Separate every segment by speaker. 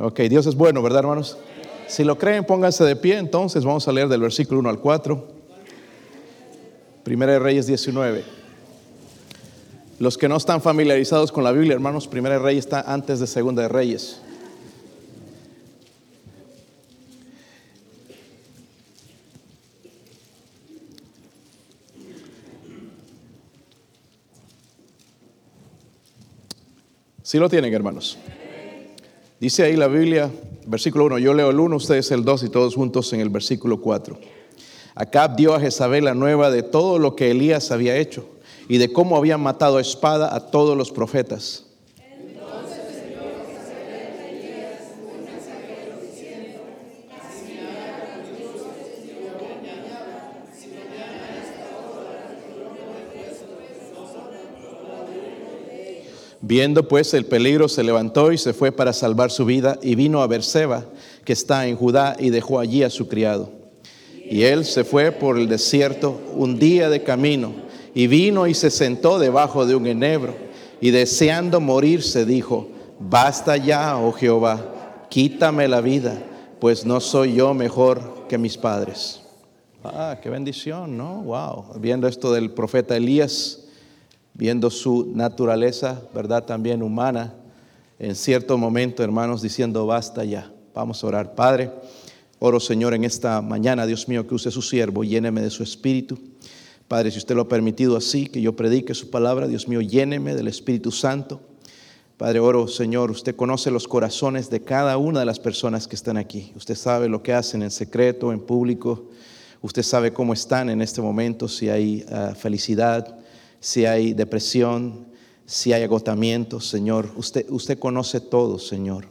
Speaker 1: Ok, Dios es bueno, ¿verdad, hermanos? Si lo creen, pónganse de pie. Entonces vamos a leer del versículo 1 al 4. Primera de Reyes 19. Los que no están familiarizados con la Biblia, hermanos, Primera de Reyes está antes de Segunda de Reyes. Si lo tienen, hermanos. Dice ahí la Biblia, versículo 1, yo leo el 1, ustedes el 2 y todos juntos en el versículo 4. Acab dio a Jezabel la nueva de todo lo que Elías había hecho y de cómo habían matado a espada a todos los profetas. Viendo pues el peligro, se levantó y se fue para salvar su vida y vino a Berseba, que está en Judá, y dejó allí a su criado. Y él se fue por el desierto un día de camino, y vino y se sentó debajo de un enebro, y deseando morirse dijo, basta ya, oh Jehová, quítame la vida, pues no soy yo mejor que mis padres. Ah, qué bendición, ¿no? Wow. Viendo esto del profeta Elías viendo su naturaleza, ¿verdad? También humana, en cierto momento, hermanos, diciendo, basta ya, vamos a orar. Padre, oro Señor en esta mañana, Dios mío, que use su siervo, lléneme de su espíritu. Padre, si usted lo ha permitido así, que yo predique su palabra, Dios mío, lléneme del Espíritu Santo. Padre, oro, Señor, usted conoce los corazones de cada una de las personas que están aquí. Usted sabe lo que hacen en secreto, en público. Usted sabe cómo están en este momento, si hay ah, felicidad, si hay depresión, si hay agotamiento, Señor. Usted, usted conoce todo, Señor.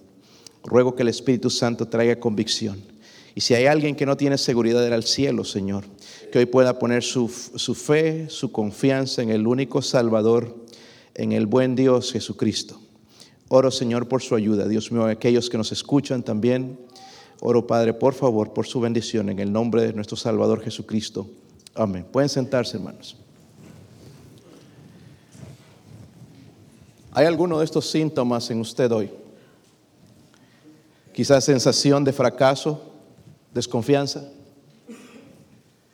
Speaker 1: Ruego que el Espíritu Santo traiga convicción. Y si hay alguien que no tiene seguridad era el cielo, Señor, que hoy pueda poner su, su fe, su confianza en el único Salvador, en el buen Dios Jesucristo. Oro, Señor, por su ayuda. Dios mío, aquellos que nos escuchan también. Oro, Padre, por favor, por su bendición en el nombre de nuestro Salvador Jesucristo. Amén. Pueden sentarse, hermanos. ¿Hay alguno de estos síntomas en usted hoy? Quizás sensación de fracaso, desconfianza.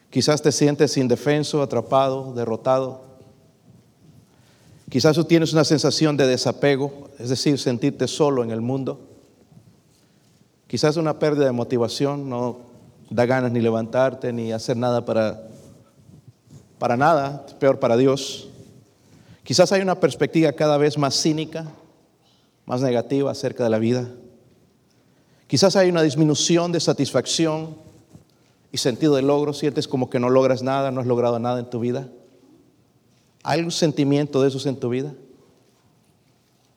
Speaker 1: Quizás te sientes indefenso, atrapado, derrotado. Quizás tú tienes una sensación de desapego, es decir, sentirte solo en el mundo. Quizás una pérdida de motivación, no da ganas ni levantarte ni hacer nada para, para nada, peor para Dios. Quizás hay una perspectiva cada vez más cínica, más negativa acerca de la vida. Quizás hay una disminución de satisfacción y sentido de logro. Sientes como que no logras nada, no has logrado nada en tu vida. ¿Hay algún sentimiento de esos en tu vida?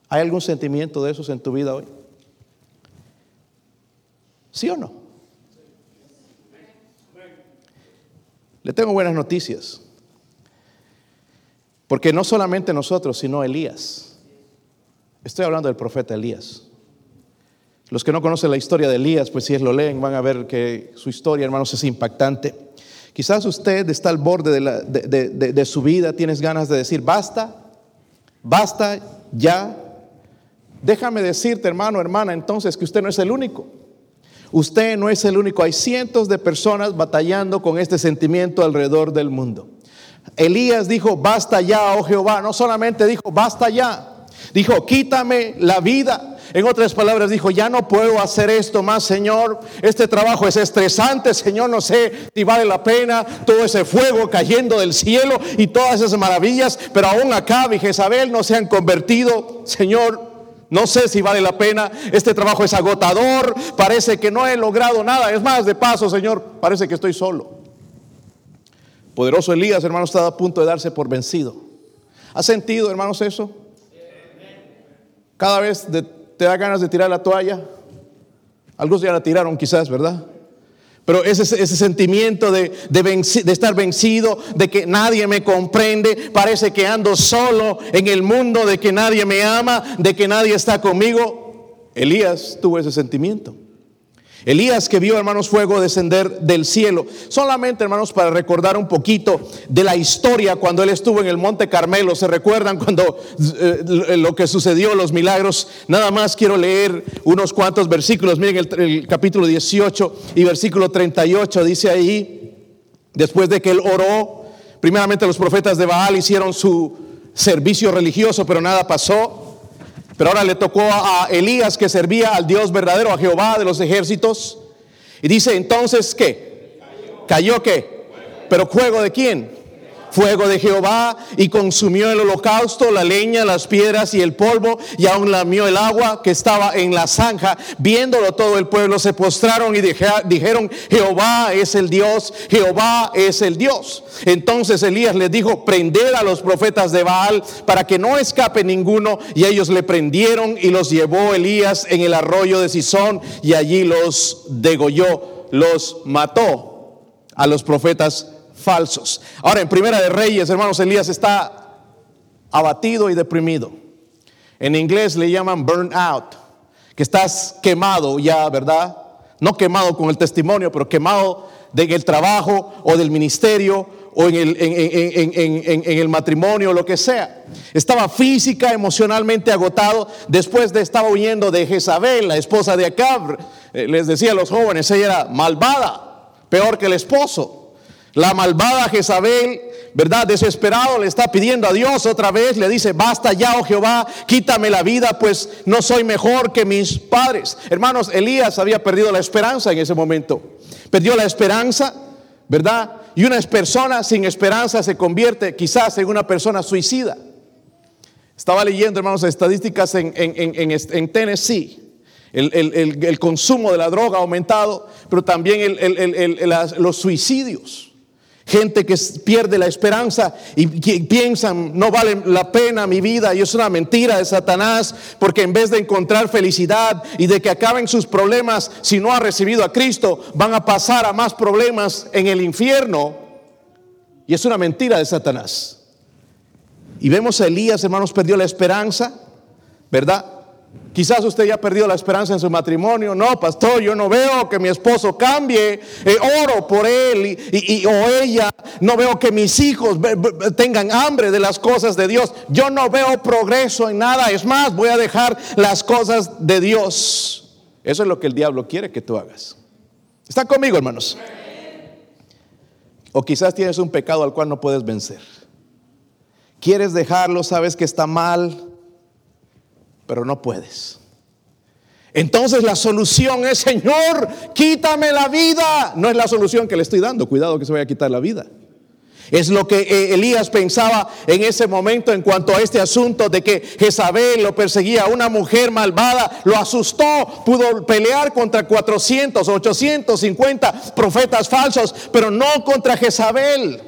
Speaker 1: ¿Hay algún sentimiento de esos en tu vida hoy? ¿Sí o no? Le tengo buenas noticias. Porque no solamente nosotros, sino Elías. Estoy hablando del profeta Elías. Los que no conocen la historia de Elías, pues si lo leen, van a ver que su historia, hermanos, es impactante. Quizás usted está al borde de, de, su vida, tienes ganas de decir, basta, basta, ya. Déjame decirte, hermano, hermana, entonces que usted no es el único. Usted no es el único. Hay cientos de personas batallando con este sentimiento alrededor del mundo. Elías dijo, basta ya, oh Jehová. No solamente dijo, basta ya. Dijo, quítame la vida. En otras palabras, dijo, ya no puedo hacer esto más, Señor. Este trabajo es estresante, Señor. No sé si vale la pena todo ese fuego cayendo del cielo y todas esas maravillas. Pero aún acá y Jezabel no se han convertido, Señor. No sé si vale la pena. Este trabajo es agotador. Parece que no he logrado nada. Es más, de paso, Señor, parece que estoy solo. Poderoso Elías, hermanos, estaba a punto de darse por vencido. ¿Has sentido, hermanos, eso? Cada vez te da ganas de tirar la toalla. Algunos ya la tiraron quizás, ¿verdad? Pero ese, ese sentimiento de, de, estar vencido, de que nadie me comprende, parece que ando solo en el mundo, de que nadie me ama, de que nadie está conmigo. Elías tuvo ese sentimiento. Elías que vio, hermanos, fuego descender del cielo. Solamente, hermanos, para recordar un poquito de la historia cuando él estuvo en el Monte Carmelo. ¿Se recuerdan cuando eh, lo que sucedió, los milagros? Nada más quiero leer unos cuantos versículos. Miren el, el capítulo 18 y versículo 38 dice ahí, después de que él oró, primeramente los profetas de Baal hicieron su servicio religioso, pero nada pasó. Pero ahora le tocó a Elías que servía al Dios verdadero, a Jehová de los ejércitos. Y dice entonces ¿qué? cayó qué? Pero juego de quién? Fuego de Jehová y consumió el holocausto, la leña, las piedras y el polvo y aún lamió el agua que estaba en la zanja. Viéndolo todo el pueblo se postraron y dijeron, Jehová es el Dios, Jehová es el Dios. Entonces Elías les dijo, prender a los profetas de Baal para que no escape ninguno y ellos le prendieron y los llevó Elías en el arroyo de Sison y allí los degolló, los mató a los profetas falsos. Ahora, en Primera de Reyes, hermanos, Elías está abatido y deprimido. En inglés le llaman burn out, que estás quemado ya, ¿verdad? No quemado con el testimonio, pero quemado del trabajo o del ministerio o en el, en, el, matrimonio, lo que sea. Estaba física, emocionalmente agotado. Después de estar huyendo de Jezabel, la esposa de Acab. Eh, les decía a los jóvenes, ella era malvada, peor que el esposo. La malvada Jezabel, ¿verdad? Desesperado le está pidiendo a Dios otra vez, le dice, basta ya, oh Jehová, quítame la vida, pues no soy mejor que mis padres. Hermanos, Elías había perdido la esperanza en ese momento. Perdió la esperanza, ¿verdad? Y una persona sin esperanza se convierte quizás en una persona suicida. Estaba leyendo, hermanos, estadísticas en, Tennessee. El, consumo de la droga ha aumentado, pero también los suicidios. Gente que pierde la esperanza y piensan, no vale la pena mi vida y es una mentira de Satanás, porque en vez de encontrar felicidad y de que acaben sus problemas, si no ha recibido a Cristo, van a pasar a más problemas en el infierno. Y es una mentira de Satanás. Y vemos a Elías, hermanos, perdió la esperanza, ¿verdad? Quizás usted ya ha perdido la esperanza en su matrimonio. No, pastor, yo no veo que mi esposo cambie. Eh, oro por él y, o ella. No veo que mis hijos tengan hambre de las cosas de Dios. Yo no veo progreso en nada. Es más, voy a dejar las cosas de Dios. Eso es lo que el diablo quiere que tú hagas. ¿Está conmigo, hermanos? O quizás tienes un pecado al cual no puedes vencer. Quieres dejarlo, sabes que está mal pero no puedes. Entonces la solución es, Señor, quítame la vida. No es la solución que le estoy dando, cuidado que se vaya a quitar la vida. Es lo que eh, Elías pensaba en ese momento en cuanto a este asunto de que Jezabel lo perseguía, una mujer malvada, lo asustó, pudo pelear contra 400, 850 profetas falsos, pero no contra Jezabel.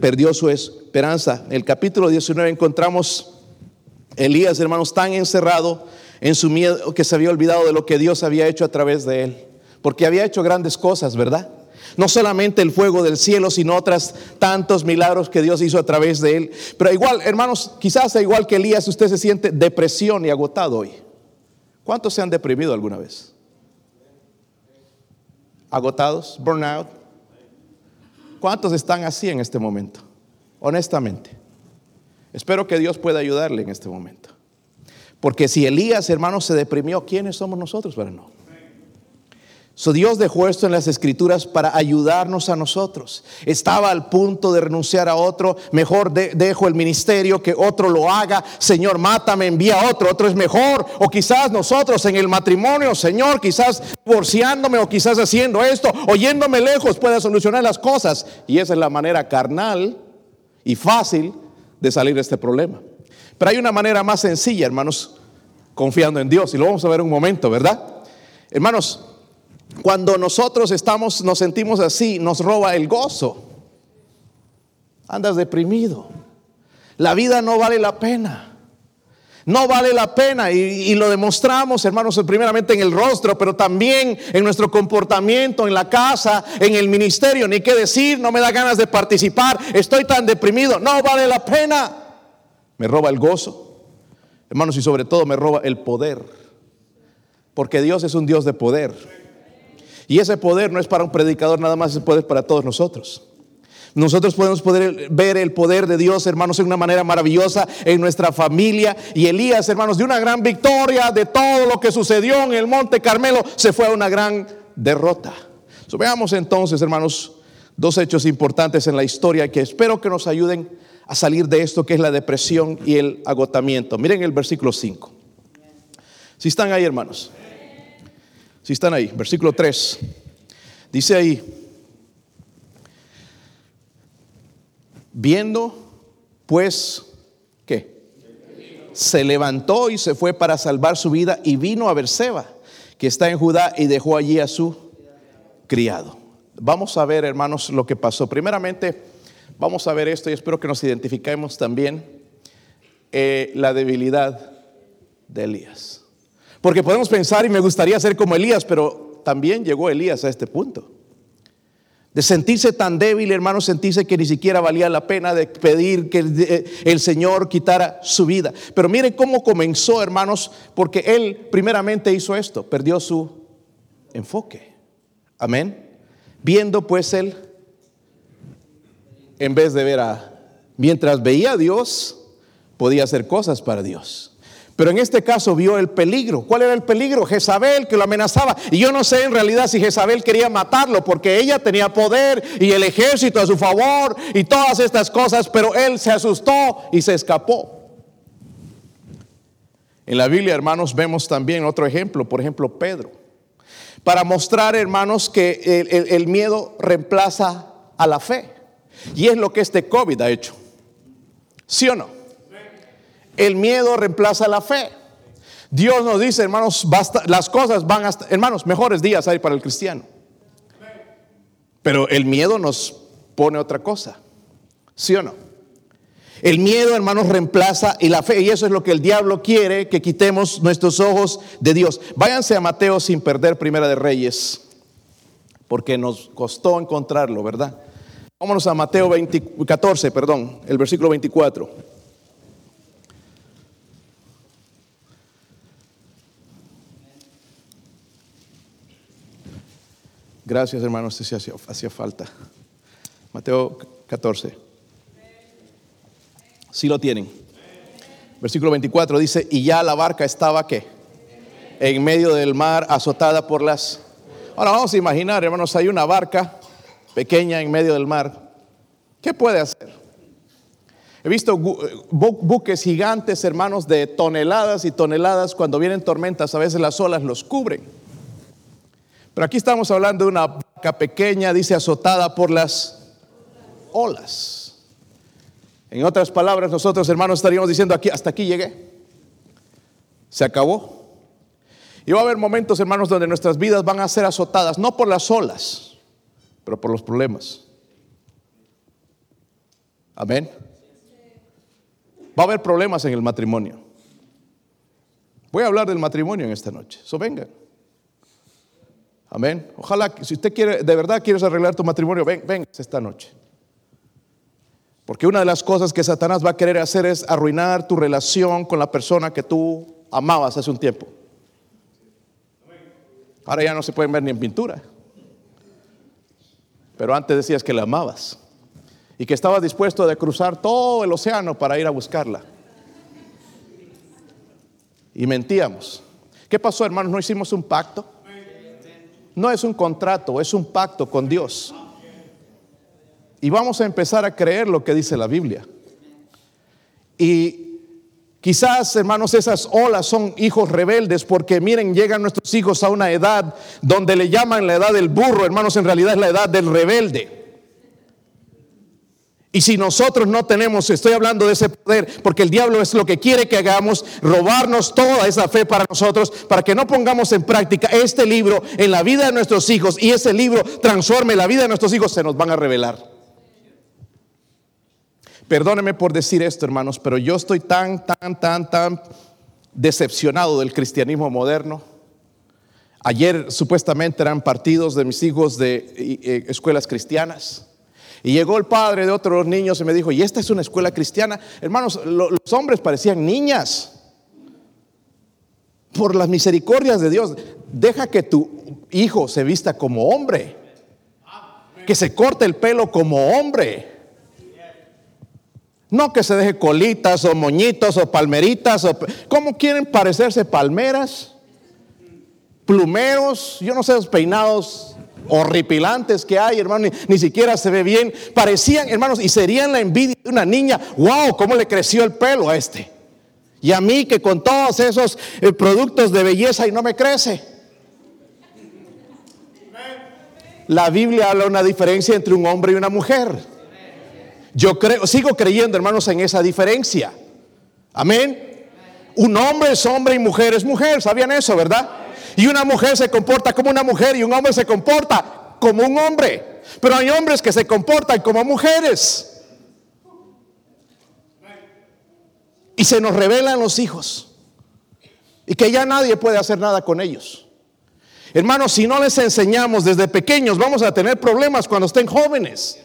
Speaker 1: Perdió su esperanza. En el capítulo 19 encontramos Elías, hermanos, tan encerrado en su miedo que se había olvidado de lo que Dios había hecho a través de él. Porque había hecho grandes cosas, ¿verdad? No solamente el fuego del cielo, sino otras tantos milagros que Dios hizo a través de él. Pero igual, hermanos, quizás igual que Elías, usted se siente depresión y agotado hoy. ¿Cuántos se han deprimido alguna vez? ¿Agotados? ¿Burnout? ¿Cuántos están así en este momento? Honestamente. Espero que Dios pueda ayudarle en este momento. Porque si Elías, hermanos, se deprimió, ¿quiénes somos nosotros para no? So Dios dejó esto en las escrituras para ayudarnos a nosotros. Estaba al punto de renunciar a otro. Mejor dejo el ministerio que otro lo haga. Señor, mátame, envía a otro. Otro es mejor. O quizás nosotros en el matrimonio, Señor, quizás divorciándome o quizás haciendo esto, oyéndome lejos, pueda solucionar las cosas. Y esa es la manera carnal y fácil de salir de este problema. Pero hay una manera más sencilla, hermanos, confiando en Dios, y lo vamos a ver un momento, ¿verdad? Hermanos, cuando nosotros estamos, nos sentimos así, nos roba el gozo. Andas deprimido. La vida no vale la pena. No vale la pena y, lo demostramos, hermanos, primeramente en el rostro, pero también en nuestro comportamiento, en la casa, en el ministerio. Ni qué decir, no me da ganas de participar, estoy tan deprimido, no vale la pena. Me roba el gozo, hermanos, y sobre todo me roba el poder Porque Dios es un Dios de poder. Y ese poder no es para un predicador nada más, es poder para todos nosotros. Nosotros podemos poder ver el poder de Dios, hermanos, en una manera maravillosa en nuestra familia. Y Elías, hermanos, de una gran victoria de todo lo que sucedió en el Monte Carmelo, se fue a una gran derrota. veamos entonces, hermanos, dos hechos importantes en la historia que espero que nos ayuden a salir de esto que es la depresión y el agotamiento. Miren el versículo 5. Si están ahí, hermanos. Si están ahí, versículo 3. Dice ahí, viendo pues, ¿qué? Se levantó y se fue para salvar su vida y vino a Berseba, que está en Judá, y dejó allí a su criado. Vamos a ver, hermanos, lo que pasó. Primeramente, vamos a ver esto y espero que nos identifiquemos también eh, la debilidad de Elías. Porque podemos pensar y me gustaría ser como Elías, pero también llegó Elías a este punto. De sentirse tan débil, hermano, sentirse que ni siquiera valía la pena de pedir que eh, el Señor quitara su vida. Pero miren cómo comenzó, hermanos, porque él primeramente hizo esto, perdió su enfoque. Amén. Viendo pues él, en vez de ver a, mientras veía a Dios, podía hacer cosas para Dios. Pero en este caso vio el peligro. ¿Cuál era el peligro? Jezabel que lo amenazaba. Y yo no sé en realidad si Jezabel quería matarlo porque ella tenía poder y el ejército a su favor y todas estas cosas, pero él se asustó y se escapó. En la Biblia, hermanos, vemos también otro ejemplo, por ejemplo, Pedro. Para mostrar, hermanos, que el, el miedo reemplaza a la fe. Y es lo que este COVID ha hecho. ¿Sí o no? El miedo reemplaza la fe. Dios nos dice, hermanos, basta, las cosas van hasta, hermanos, mejores días hay para el cristiano. Pero el miedo nos pone otra cosa. ¿Sí o no? El miedo, hermanos, reemplaza y la fe. Y eso es lo que el diablo quiere, que quitemos nuestros ojos de Dios. Váyanse a Mateo sin perder Primera de Reyes, porque nos costó encontrarlo, ¿verdad? Vámonos a Mateo 14, perdón, el versículo 24. Gracias, hermanos, si hacía, hacía falta. Mateo 14. Si lo tienen. Versículo 24 dice, y ya la barca estaba qué? En medio del mar, azotada por las... Ahora vamos a imaginar, hermanos, hay una barca pequeña en medio del mar. ¿Qué puede hacer? He visto buques gigantes, hermanos, de toneladas y toneladas. Cuando vienen tormentas, a veces las olas los cubren. Pero aquí estamos hablando de una barca pequeña, dice azotada por las olas. En otras palabras, nosotros hermanos estaríamos diciendo aquí, hasta aquí llegué. Se acabó. Y va a haber momentos, hermanos, donde nuestras vidas van a ser azotadas, no por las olas, pero por los problemas. Amén. Va a haber problemas en el matrimonio. Voy a hablar del matrimonio en esta noche. So vengan. Amén. Ojalá, si usted quiere, de verdad quieres arreglar tu matrimonio, ven, ven esta noche. Porque una de las cosas que Satanás va a querer hacer es arruinar tu relación con la persona que tú amabas hace un tiempo. Ahora ya no se pueden ver ni en pintura. Pero antes decías que la amabas y que estabas dispuesto a cruzar todo el océano para ir a buscarla. Y mentíamos. ¿Qué pasó, hermanos? ¿No hicimos un pacto? No es un contrato, es un pacto con Dios. Y vamos a empezar a creer lo que dice la Biblia. Y quizás, hermanos, esas olas son hijos rebeldes porque miren, llegan nuestros hijos a una edad donde le llaman la edad del burro, hermanos, en realidad es la edad del rebelde. Y si nosotros no tenemos, estoy hablando de ese poder, porque el diablo es lo que quiere que hagamos, robarnos toda esa fe para nosotros, para que no pongamos en práctica este libro en la vida de nuestros hijos y ese libro transforme la vida de nuestros hijos, se nos van a revelar. Perdóneme por decir esto, hermanos, pero yo estoy tan, tan, tan, tan decepcionado del cristianismo moderno. Ayer supuestamente eran partidos de mis hijos de eh, escuelas cristianas. Y llegó el padre de otros niños y me dijo, ¿y esta es una escuela cristiana? Hermanos, los hombres parecían niñas. por las misericordias de Dios, deja que tu hijo se vista como hombre, que se corte el pelo como hombre. No que se deje colitas o moñitos o palmeritas o ¿cómo quieren parecerse palmeras? Plumeros, yo no sé los peinados horripilantes que hay, hermano, ni, siquiera se ve bien. Parecían, hermanos, y serían la envidia de una niña. ¡Wow! ¿Cómo le creció el pelo a este? Y a mí que con todos esos eh, productos de belleza y no me crece. La Biblia habla una diferencia entre un hombre y una mujer. Yo creo, sigo creyendo, hermanos, en esa diferencia. Amén. Un hombre es hombre y mujer es mujer. ¿Sabían eso, verdad? Y una mujer se comporta como una mujer y un hombre se comporta como un hombre. Pero hay hombres que se comportan como mujeres. Y se nos revelan los hijos. Y que ya nadie puede hacer nada con ellos. Hermanos, si no les enseñamos desde pequeños, vamos a tener problemas cuando estén jóvenes.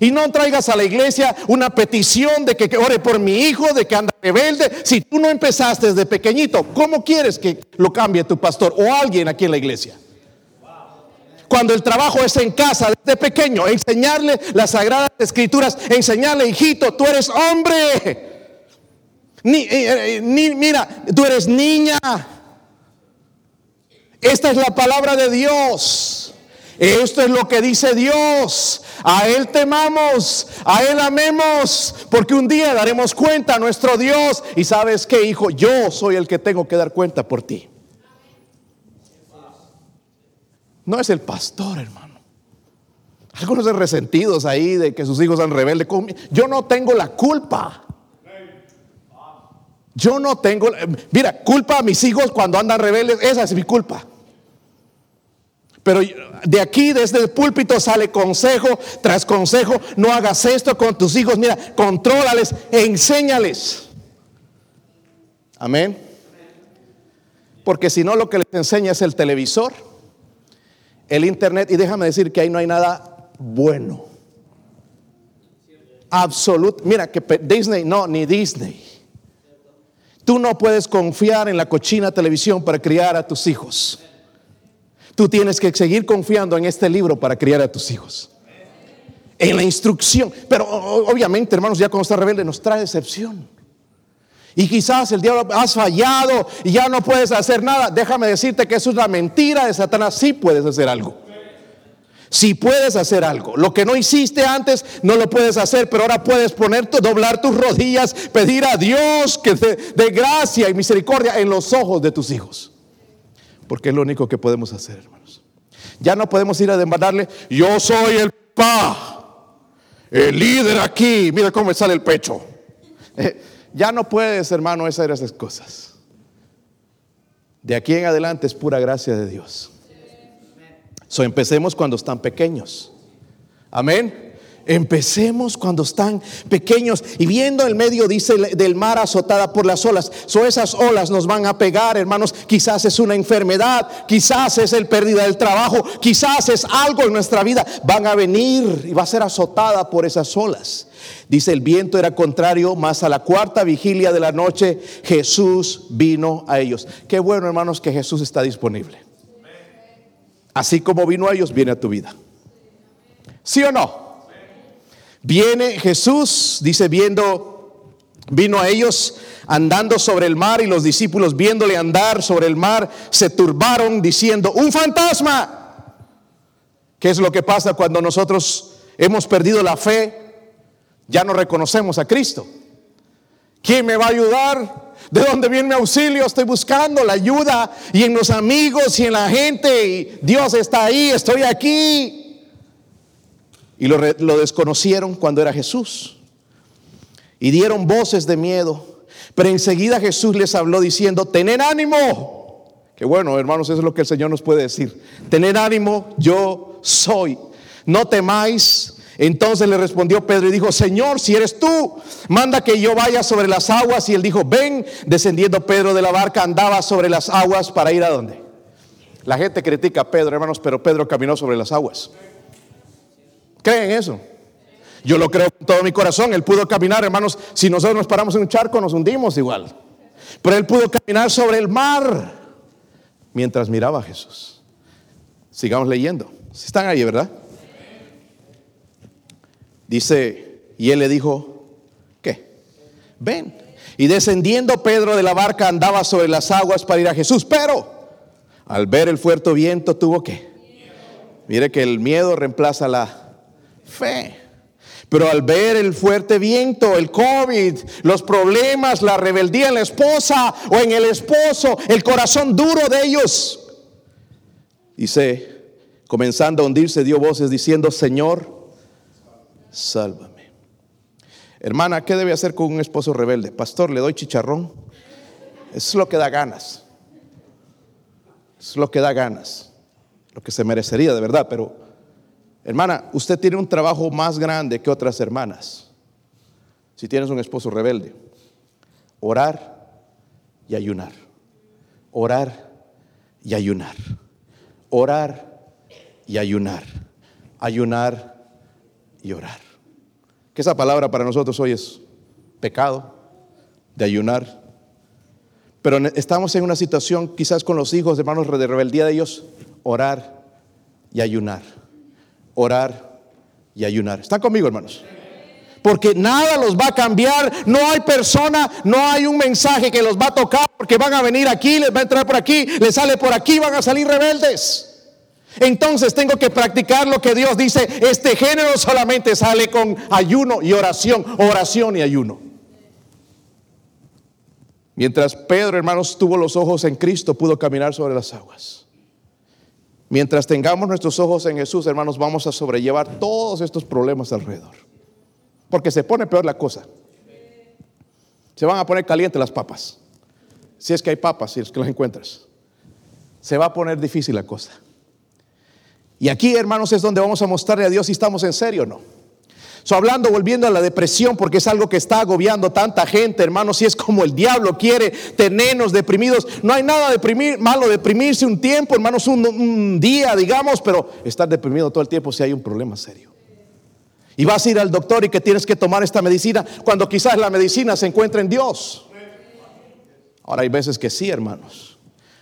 Speaker 1: Y no traigas a la iglesia una petición de que ore por mi hijo, de que anda rebelde. Si tú no empezaste desde pequeñito, ¿cómo quieres que lo cambie tu pastor o alguien aquí en la iglesia? Cuando el trabajo es en casa, desde pequeño, enseñarle las sagradas escrituras, enseñarle, hijito, tú eres hombre. Ni, eh, eh, ni, mira, tú eres niña. Esta es la palabra de Dios. Esto es lo que dice Dios. A Él temamos, a Él amemos, porque un día daremos cuenta a nuestro Dios. Y sabes que, hijo, yo soy el que tengo que dar cuenta por ti. No es el pastor, hermano. Algunos de resentidos ahí de que sus hijos han rebelde. Yo no tengo la culpa. Yo no tengo, mira, culpa a mis hijos cuando andan rebeldes, esa es mi culpa. Pero de aquí, desde el púlpito, sale consejo tras consejo. No hagas esto con tus hijos. Mira, contrólales, enséñales. Amén. Porque si no, lo que les enseña es el televisor, el internet. Y déjame decir que ahí no hay nada bueno. Absoluto. Mira, que Disney, no, ni Disney. Tú no puedes confiar en la cochina televisión para criar a tus hijos. Tú tienes que seguir confiando en este libro para criar a tus hijos. En la instrucción. Pero obviamente, hermanos, ya cuando está rebelde nos trae decepción. Y quizás el diablo has fallado y ya no puedes hacer nada. Déjame decirte que eso es la mentira de Satanás. Sí puedes hacer algo. Si puedes hacer algo, lo que no hiciste antes no lo puedes hacer, pero ahora puedes poner, doblar tus rodillas, pedir a Dios que te dé gracia y misericordia en los ojos de tus hijos. Porque es lo único que podemos hacer, hermanos. Ya no podemos ir a demandarle, yo soy el pa, el líder aquí, mira cómo me sale el pecho. Ya no puedes, hermano, hacer esas cosas. De aquí en adelante es pura gracia de Dios. So empecemos cuando están pequeños. Amén. Empecemos cuando están pequeños y viendo el medio, dice, del mar azotada por las olas. So esas olas nos van a pegar, hermanos. Quizás es una enfermedad, quizás es el pérdida del trabajo, quizás es algo en nuestra vida. Van a venir y va a ser azotada por esas olas. Dice, el viento era contrario, más a la cuarta vigilia de la noche Jesús vino a ellos. Qué bueno, hermanos, que Jesús está disponible. Así como vino a ellos, viene a tu vida. ¿Sí o no? Viene Jesús, dice, viendo, vino a ellos andando sobre el mar y los discípulos viéndole andar sobre el mar se turbaron diciendo, un fantasma. ¿Qué es lo que pasa cuando nosotros hemos perdido la fe? Ya no reconocemos a Cristo. ¿Quién me va a ayudar? ¿De dónde viene mi auxilio? Estoy buscando la ayuda y en los amigos y en la gente. Y Dios está ahí, estoy aquí. Y lo, desconocieron cuando era Jesús. Y dieron voces de miedo. Pero enseguida Jesús les habló diciendo, tener ánimo. Que bueno, hermanos, eso es lo que el Señor nos puede decir. Tener ánimo, yo soy. No temáis. Entonces le respondió Pedro y dijo, Señor, si eres tú, manda que yo vaya sobre las aguas. Y él dijo, ven, descendiendo Pedro de la barca, andaba sobre las aguas para ir a dónde. La gente critica a Pedro, hermanos, pero Pedro caminó sobre las aguas. ¿Creen eso? Yo lo creo con todo mi corazón. Él pudo caminar, hermanos. Si nosotros nos paramos en un charco, nos hundimos igual. Pero él pudo caminar sobre el mar mientras miraba a Jesús. Sigamos leyendo. Si están ahí, ¿verdad? Dice, y él le dijo, ¿qué? Ven. Y descendiendo Pedro de la barca andaba sobre las aguas para ir a Jesús, pero al ver el fuerte viento tuvo que. Mire que el miedo reemplaza la fe. Pero al ver el fuerte viento, el COVID, los problemas, la rebeldía en la esposa o en el esposo, el corazón duro de ellos, dice, comenzando a hundirse, dio voces diciendo, Señor, sálvame. Hermana, ¿qué debe hacer con un esposo rebelde? Pastor, le doy chicharrón. Es lo que da ganas. Es lo que da ganas. Lo que se merecería de verdad. Pero, hermana, usted tiene un trabajo más grande que otras hermanas. Si tienes un esposo rebelde. Orar y ayunar. Orar y ayunar. Orar y ayunar. Ayunar y orar que esa palabra para nosotros hoy es pecado, de ayunar. Pero estamos en una situación quizás con los hijos, hermanos, de rebeldía de ellos, orar y ayunar. Orar y ayunar. ¿Están conmigo, hermanos? Porque nada los va a cambiar, no hay persona, no hay un mensaje que los va a tocar, porque van a venir aquí, les va a entrar por aquí, les sale por aquí, van a salir rebeldes. Entonces tengo que practicar lo que Dios dice. Este género solamente sale con ayuno y oración, oración y ayuno. Mientras Pedro, hermanos, tuvo los ojos en Cristo, pudo caminar sobre las aguas. Mientras tengamos nuestros ojos en Jesús, hermanos, vamos a sobrellevar todos estos problemas alrededor. Porque se pone peor la cosa. Se van a poner calientes las papas. Si es que hay papas, si es que las encuentras. Se va a poner difícil la cosa. Y aquí, hermanos, es donde vamos a mostrarle a Dios si estamos en serio o no. So, hablando, volviendo a la depresión, porque es algo que está agobiando tanta gente, hermanos, si es como el diablo quiere tenernos deprimidos. No hay nada deprimir, malo deprimirse un tiempo, hermanos, un, día, digamos, pero estar deprimido todo el tiempo si hay un problema serio. Y vas a ir al doctor y que tienes que tomar esta medicina cuando quizás la medicina se encuentra en Dios. Ahora hay veces que sí, hermanos.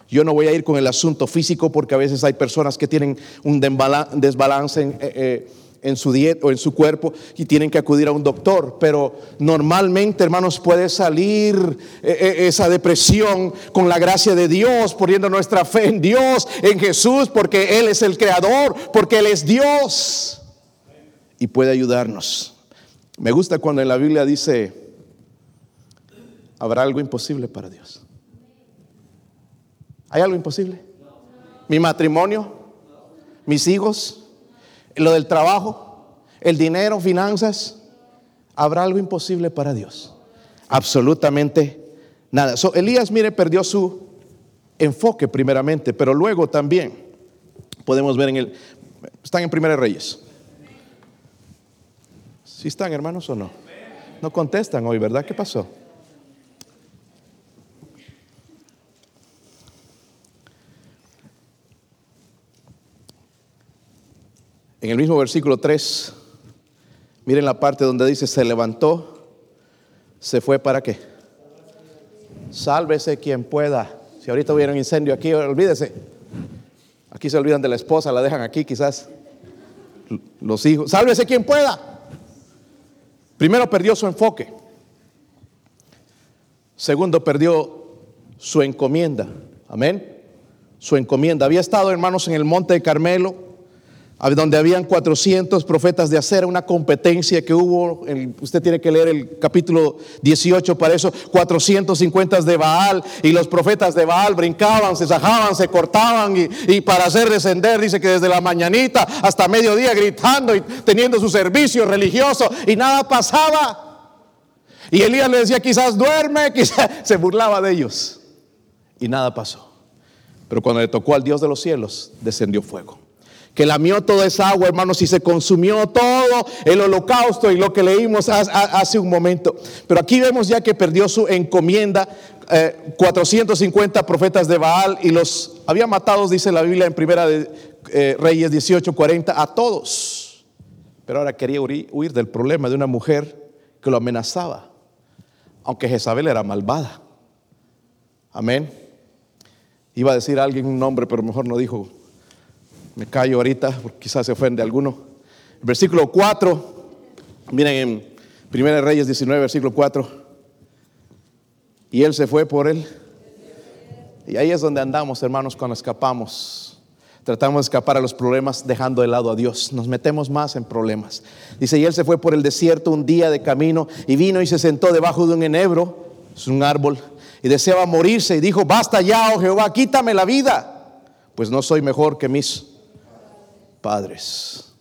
Speaker 1: Yo no voy a ir con el asunto físico porque a veces hay personas que tienen un desbalance en, eh, eh, su dieta o en su cuerpo y tienen que acudir a un doctor. Pero normalmente, hermanos, puede salir eh, esa depresión con la gracia de Dios, poniendo nuestra fe en Dios, en Jesús, porque Él es el creador, porque Él es Dios y puede ayudarnos. Me gusta cuando en la Biblia dice, ¿habrá algo imposible para Dios? ¿Hay algo imposible? ¿Mi matrimonio? ¿Mis hijos? ¿Lo del trabajo? ¿El dinero? ¿Finanzas? ¿Habrá algo imposible para Dios? Absolutamente nada. Elías, mire, perdió su enfoque primeramente, pero luego también podemos ver en el... Están en Primera Reyes. ¿Sí están, hermanos, o no? No contestan hoy, ¿verdad? ¿Qué pasó? En el mismo versículo 3, miren la parte donde dice, se levantó, se fue para qué. Sálvese quien pueda. Si ahorita hubiera un incendio aquí, olvídese. Aquí se olvidan de la esposa, la dejan aquí quizás. Los hijos. Sálvese quien pueda. Primero perdió su enfoque. Segundo, perdió su encomienda. Amén. Su encomienda. Había estado, hermanos, en el monte de Carmelo donde habían 400 profetas de hacer una competencia que hubo, usted tiene que leer el capítulo 18 para eso, 450 de Baal, y los profetas de Baal brincaban, se sajaban, se cortaban, y, y para hacer descender, dice que desde la mañanita hasta mediodía gritando y teniendo su servicio religioso, y nada pasaba. Y Elías le decía, quizás duerme, quizás se burlaba de ellos, y nada pasó. Pero cuando le tocó al Dios de los cielos, descendió fuego que lamió toda esa agua, hermanos, y se consumió todo el holocausto y lo que leímos hace un momento. Pero aquí vemos ya que perdió su encomienda, 450 eh, profetas de Baal y los había matado, dice la Biblia en Primera de eh, Reyes 18:40, a todos. Pero ahora quería huir del problema de una mujer que lo amenazaba, aunque Jezabel era malvada. Amén. Iba a decir a alguien un nombre, pero mejor no dijo. Me callo ahorita, porque quizás se ofende alguno. Versículo 4, miren en 1 Reyes 19, versículo 4. Y él se fue por él. Y ahí es donde andamos, hermanos, cuando escapamos. Tratamos de escapar a los problemas dejando de lado a Dios. Nos metemos más en problemas. Dice, y él se fue por el desierto un día de camino y vino y se sentó debajo de un enebro, es un árbol, y deseaba morirse y dijo, basta ya, oh Jehová, quítame la vida, pues no soy mejor que mis padres.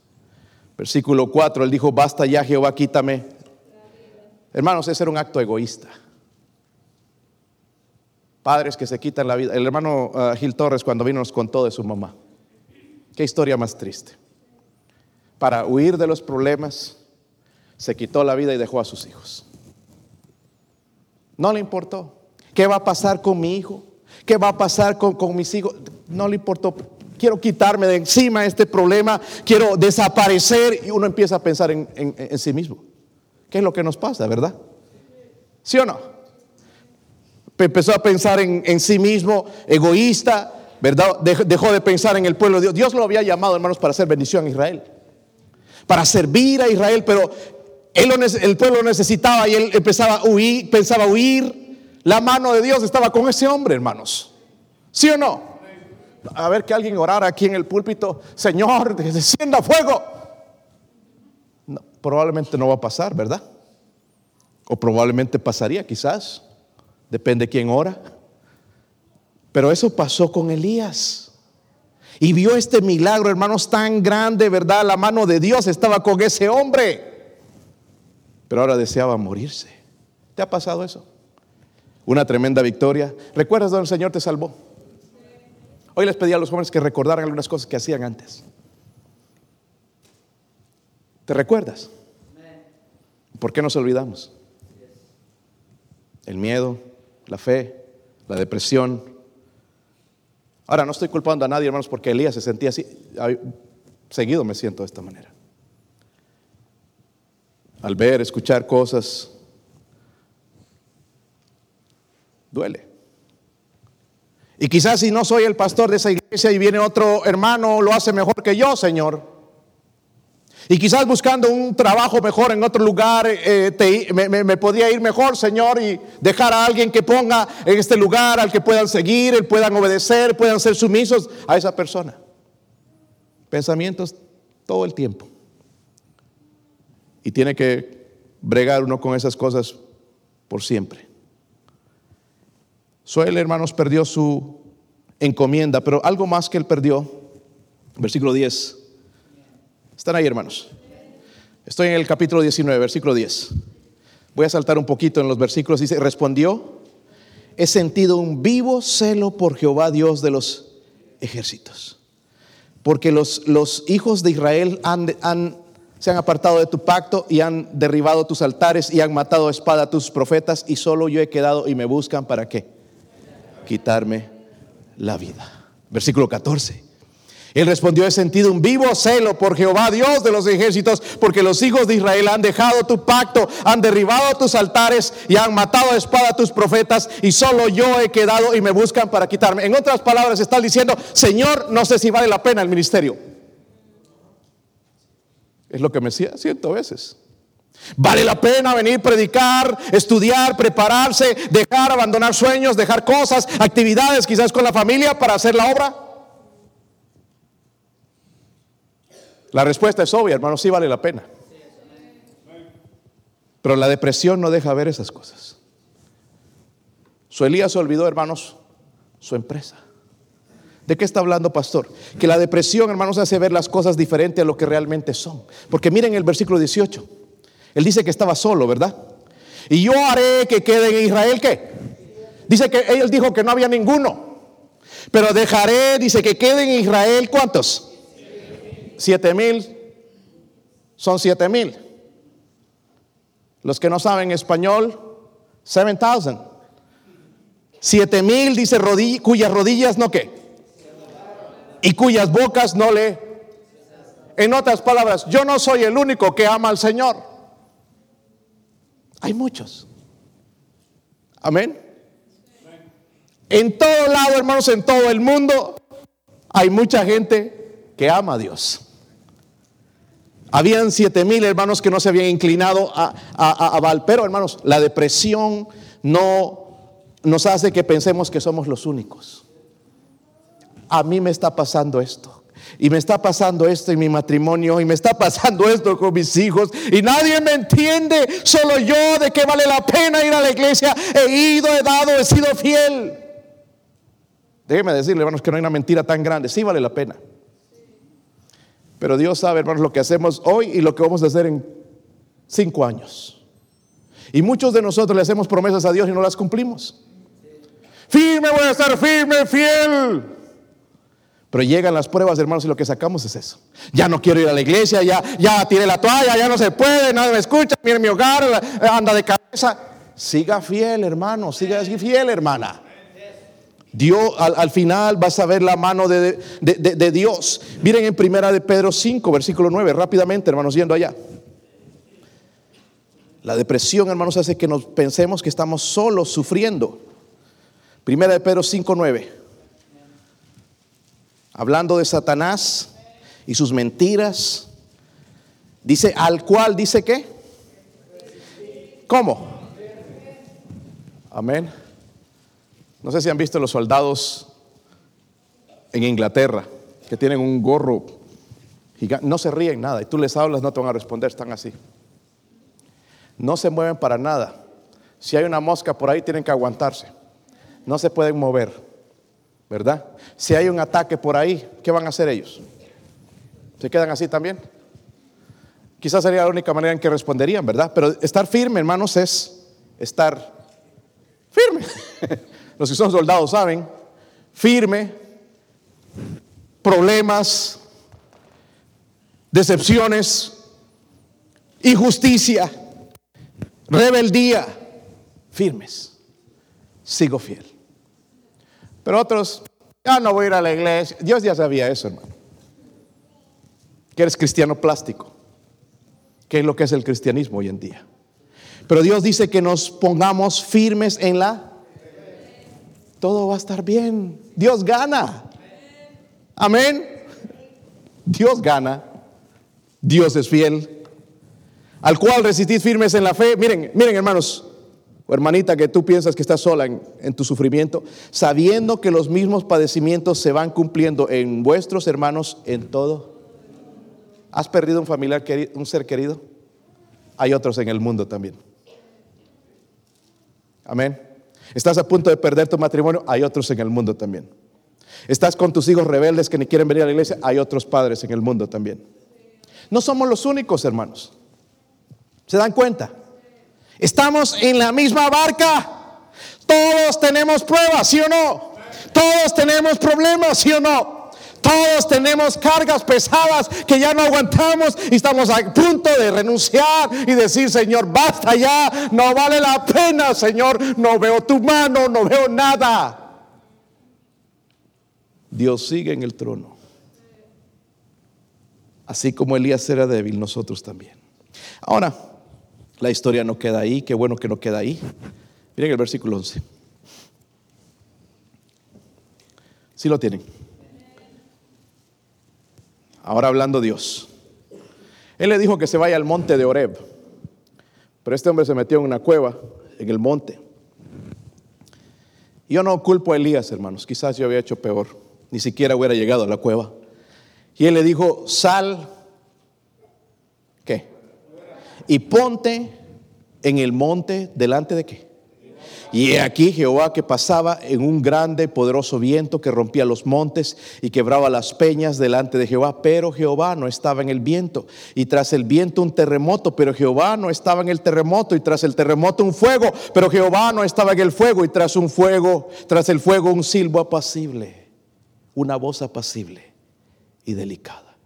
Speaker 1: Versículo 4, él dijo, basta ya, Jehová, quítame. Hermanos, ese era un acto egoísta. Padres que se quitan la vida. El hermano ah, Gil Torres cuando vino nos contó de su mamá. Qué historia más triste. Para huir de los problemas, se quitó la vida y dejó a sus hijos. No le importó. ¿Qué va a pasar con mi hijo? ¿Qué va a pasar con, mis hijos? No le importó. Quiero quitarme de encima este problema, quiero desaparecer y uno empieza a pensar en, sí mismo. ¿Qué es lo que nos pasa, verdad? ¿Sí o no? Empezó a pensar en, sí mismo, egoísta, ¿verdad? Dejó de pensar en el pueblo de Dios. Dios lo había llamado, hermanos, para hacer bendición a Israel, para servir a Israel, pero él, el pueblo necesitaba y él empezaba a huir, pensaba huir. La mano de Dios estaba con ese hombre, hermanos. ¿Sí o no? A ver que alguien orara aquí en el púlpito, Señor, descienda fuego. probablemente no va a pasar, ¿verdad? O probablemente pasaría, quizás. Depende quién ora. Pero eso pasó con Elías. Y vio este milagro, hermanos, tan grande, ¿verdad? La mano de Dios estaba con ese hombre. Pero ahora deseaba morirse. ¿Te ha pasado eso? Una tremenda victoria. ¿Recuerdas dónde el Señor te salvó? Hoy les pedí a los jóvenes que recordaran algunas cosas que hacían antes. ¿Te recuerdas? ¿Por qué nos olvidamos? El miedo, la fe, la depresión, Ahora, no estoy culpando a nadie, hermanos, porque Elías se sentía así. Seguido me siento de esta manera. Al ver, escuchar cosas, duele. Y quizás si no soy el pastor de esa iglesia y viene otro hermano, lo hace mejor que yo, Señor. Y quizás buscando un trabajo mejor en otro lugar, eh, me, podría ir mejor, Señor, y dejar a alguien que ponga en este lugar al que puedan seguir, puedan obedecer, puedan ser sumisos a esa persona. Pensamientos todo el tiempo. Y tiene que bregar uno con esas cosas por siempre. Suel, hermanos, perdió su encomienda, pero algo más que él perdió, versículo 10 ¿Están ahí, hermanos? Estoy en el capítulo 19, versículo 10. Voy a saltar un poquito en los versículos. Dice, respondió, he sentido un vivo celo por Jehová Dios de los ejércitos. Porque los, los hijos de Israel han, se han apartado de tu pacto y han derribado tus altares y han matado a espada a tus profetas y solo yo he quedado y me buscan para qué? Quitarme la vida. Versículo 14. Él respondió, he sentido un vivo celo por Jehová, Dios de los ejércitos, porque los hijos de Israel han dejado tu pacto, han derribado tus altares y han matado a espada a tus profetas, y solo yo he quedado y me buscan para quitarme. En otras palabras, está diciendo, Señor, no sé si vale la pena el ministerio. Es lo que me siento a veces. Vale la pena venir, predicar, estudiar, prepararse, dejar, abandonar sueños, dejar cosas, actividades quizás con la familia para hacer la obra. La respuesta es obvia, hermano, sí vale la pena. Pero la depresión no deja ver esas cosas. Su Elías olvidó, hermanos, su empresa. ¿De qué está hablando, pastor? Que la depresión, hermanos, hace ver las cosas diferentes a lo que realmente son. Porque miren el versículo 18. Él dice que estaba solo, ¿verdad? Y yo haré que quede en Israel, ¿qué? Dice que él dijo que no había ninguno. Pero dejaré, dice que quede en Israel, ¿cuántos? Siete mil son siete mil. Los que no saben español, seven thousand. Siete mil dice cuyas rodillas no qué. Y cuyas bocas no le. En otras palabras, yo no soy el único que ama al Señor. Hay muchos. Amén. En todo lado, hermanos, en todo el mundo, hay mucha gente que ama a Dios. Habían siete mil hermanos que no se habían inclinado a, a, Val, pero hermanos, la depresión no nos hace que pensemos que somos los únicos. A mí me está pasando esto. Y me está pasando esto en mi matrimonio y me está pasando esto con mis hijos y nadie me entiende, solo yo de que vale la pena ir a la iglesia. He ido, he dado, he sido fiel. Déjeme decirle, hermanos, que no hay una mentira tan grande. Sí vale la pena. Pero Dios sabe, hermanos, lo que hacemos hoy y lo que vamos a hacer en cinco años. Y muchos de nosotros le hacemos promesas a Dios y no las cumplimos. Firme voy a estar firme, fiel. Pero llegan las pruebas, hermanos, y lo que sacamos es eso. Ya no quiero ir a la iglesia, ya, ya tiré la toalla, ya no se puede, nadie me escucha, mire mi hogar, anda de cabeza. Siga fiel, hermano, siga fiel, hermana. Dios, al, final vas a ver la mano de, de, Dios. Miren en primera de Pedro 5, versículo 9, rápidamente, hermanos, yendo allá. La depresión, hermanos, hace que nos pensemos que estamos solos sufriendo. Primera de Pedro 5, 9 hablando de Satanás y sus mentiras. Dice, al cual dice qué? ¿Cómo? Amén. No sé si han visto los soldados en Inglaterra que tienen un gorro gigante. No se ríen nada y tú les hablas, no te van a responder, están así. No se mueven para nada. Si hay una mosca por ahí, tienen que aguantarse. No se pueden mover. ¿verdad? Si hay un ataque por ahí, ¿qué van a hacer ellos? ¿Se quedan así también? Quizás sería la única manera en que responderían, ¿verdad? Pero estar firme, hermanos, es estar firme. Los que son soldados saben, firme, problemas, decepciones, injusticia, rebeldía, firmes. Sigo fiel. Pero otros, ya no voy a ir a la iglesia. Dios ya sabía eso, hermano. Que eres cristiano plástico. Que es lo que es el cristianismo hoy en día. Pero Dios dice que nos pongamos firmes en la... Todo va a estar bien. Dios gana. Amén. Dios gana. Dios es fiel. Al cual resistid firmes en la fe. Miren, miren hermanos, hermanita que tú piensas que estás sola en, tu sufrimiento, sabiendo que los mismos padecimientos se van cumpliendo en vuestros hermanos en todo. ¿Has perdido un familiar, querido, un ser querido? Hay otros en el mundo también. Amén. Estás a punto de perder tu matrimonio, hay otros en el mundo también. Estás con tus hijos rebeldes que ni quieren venir a la iglesia, hay otros padres en el mundo también. No somos los únicos, hermanos. ¿Se dan cuenta? Estamos en la misma barca. Todos tenemos pruebas, ¿sí o no? Todos tenemos problemas, ¿sí o no? Todos tenemos cargas pesadas que ya no aguantamos y estamos a punto de renunciar y decir, Señor, basta ya, no vale la pena, Señor, no veo tu mano, no veo nada. Dios sigue en el trono. Así como Elías era débil, nosotros también. Ahora, la historia no queda ahí, qué bueno que no queda ahí. Miren el versículo 11. Sí lo tienen. Ahora hablando Dios. Él le dijo que se vaya al monte de Oreb. Pero este hombre se metió en una cueva, en el monte. Yo no culpo a Elías, hermanos. Quizás yo había hecho peor. Ni siquiera hubiera llegado a la cueva. Y él le dijo, sal y ponte en el monte delante de qué. Y he aquí Jehová que pasaba en un grande, poderoso viento que rompía los montes y quebraba las peñas delante de Jehová. Pero Jehová no estaba en el viento. Y tras el viento un terremoto, pero Jehová no estaba en el terremoto. Y tras el terremoto un fuego, pero Jehová no estaba en el fuego. Y tras un fuego, tras el fuego un silbo apacible, una voz apacible y delicada.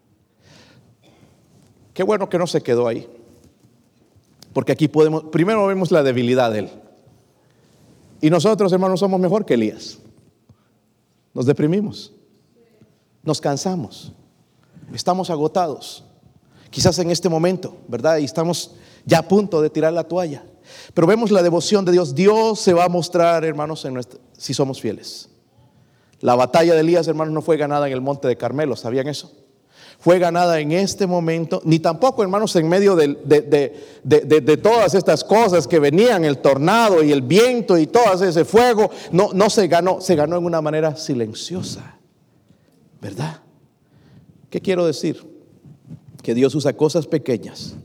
Speaker 1: Qué bueno que no se quedó ahí. Porque aquí podemos, primero vemos la debilidad de él. Y nosotros, hermanos, somos mejor que Elías. Nos deprimimos. Nos cansamos. Estamos agotados. Quizás en este momento, ¿verdad? Y estamos ya a punto de tirar la toalla. Pero vemos la devoción de Dios. Dios se va a mostrar, hermanos, en si somos fieles. La batalla de Elías, hermanos, no fue ganada en el monte de Carmelo, ¿sabían eso? Fue ganada en este momento, ni tampoco, hermanos, en medio de, de, todas estas cosas que venían, el tornado y el viento y todo ese fuego, no, no se ganó, se ganó en una manera silenciosa, ¿verdad? ¿Qué quiero decir? Que Dios usa cosas pequeñas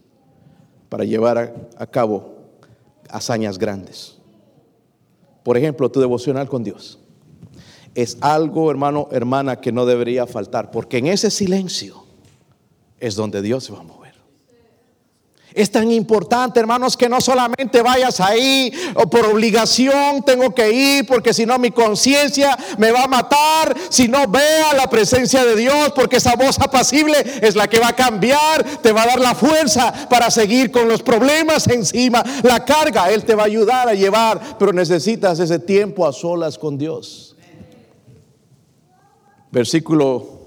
Speaker 1: para llevar a, cabo hazañas grandes. Por ejemplo, tu devocional con Dios. Es algo, hermano, hermana, que no debería faltar, porque en ese silencio es donde Dios se va a mover. Es tan importante, hermanos, que no solamente vayas ahí o por obligación tengo que ir, porque si no mi conciencia me va a matar, si no vea la presencia de Dios, porque esa voz apacible es la que va a cambiar, te va a dar la fuerza para seguir con los problemas encima, la carga, Él te va a ayudar a llevar, pero necesitas ese tiempo a solas con Dios. Versículo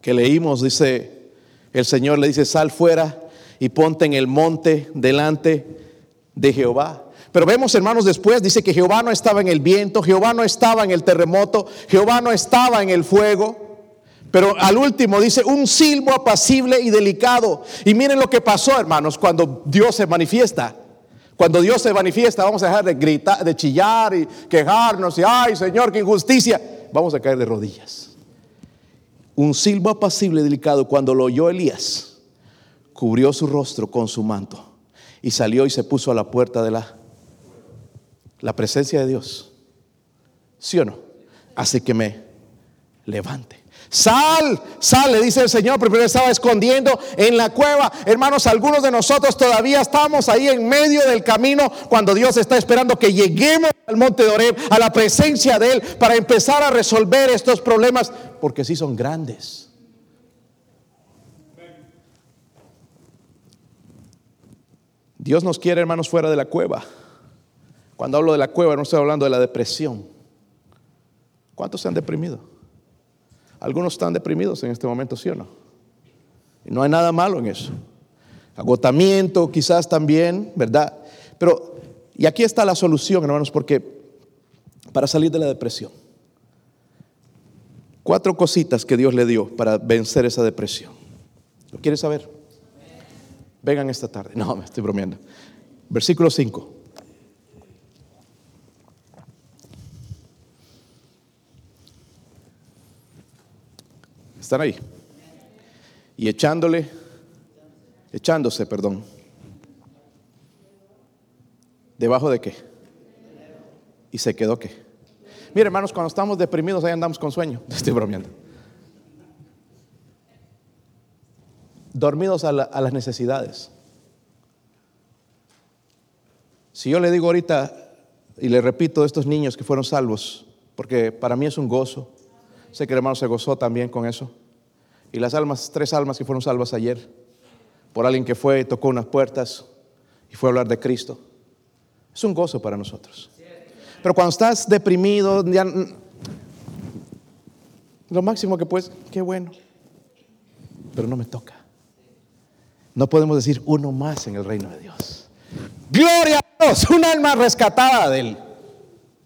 Speaker 1: que leímos dice, el Señor le dice, sal fuera y ponte en el monte delante de Jehová. Pero vemos, hermanos, después dice que Jehová no estaba en el viento, Jehová no estaba en el terremoto, Jehová no estaba en el fuego. Pero al último dice un silbo apacible y delicado. Y miren lo que pasó, hermanos, cuando Dios se manifiesta. Cuando Dios se manifiesta, vamos a dejar de gritar, de chillar y quejarnos y ay, Señor, qué injusticia. Vamos a caer de rodillas. Un silbo apacible y delicado cuando lo oyó Elías cubrió su rostro con su manto y salió y se puso a la puerta de la, la presencia de Dios. ¿Sí o no? Así que me levante. Sal, sal, le dice el Señor, pero estaba escondiendo en la cueva. Hermanos, algunos de nosotros todavía estamos ahí en medio del camino cuando Dios está esperando que lleguemos al monte de Oreb, a la presencia de Él, para empezar a resolver estos problemas, porque sí son grandes. Dios nos quiere, hermanos, fuera de la cueva. Cuando hablo de la cueva, no estoy hablando de la depresión. ¿Cuántos se han deprimido? Algunos están deprimidos en este momento, ¿sí o no? Y no hay nada malo en eso. Agotamiento quizás también, ¿verdad? Pero, y aquí está la solución, hermanos, porque para salir de la depresión. Cuatro cositas que Dios le dio para vencer esa depresión. ¿Lo quieres saber? vengan esta tarde. No, me estoy bromeando. Versículo 5. ¿Están ahí? Y echándole, echándose, perdón. ¿Debajo de qué? Y se quedó qué. Mire, hermanos, cuando estamos deprimidos, ahí andamos con sueño. Estoy bromeando. dormidos a, las necesidades. Si yo le digo ahorita y le repito a estos niños que fueron salvos, porque para mí es un gozo, sé que el hermano se gozó también con eso, y las almas, tres almas que fueron salvas ayer, por alguien que fue, tocó unas puertas y fue a hablar de Cristo, es un gozo para nosotros. Pero cuando estás deprimido, lo máximo que puedes, qué bueno, pero no me toca. No podemos decir uno más en el reino de Dios. Gloria a Dios, un alma rescatada del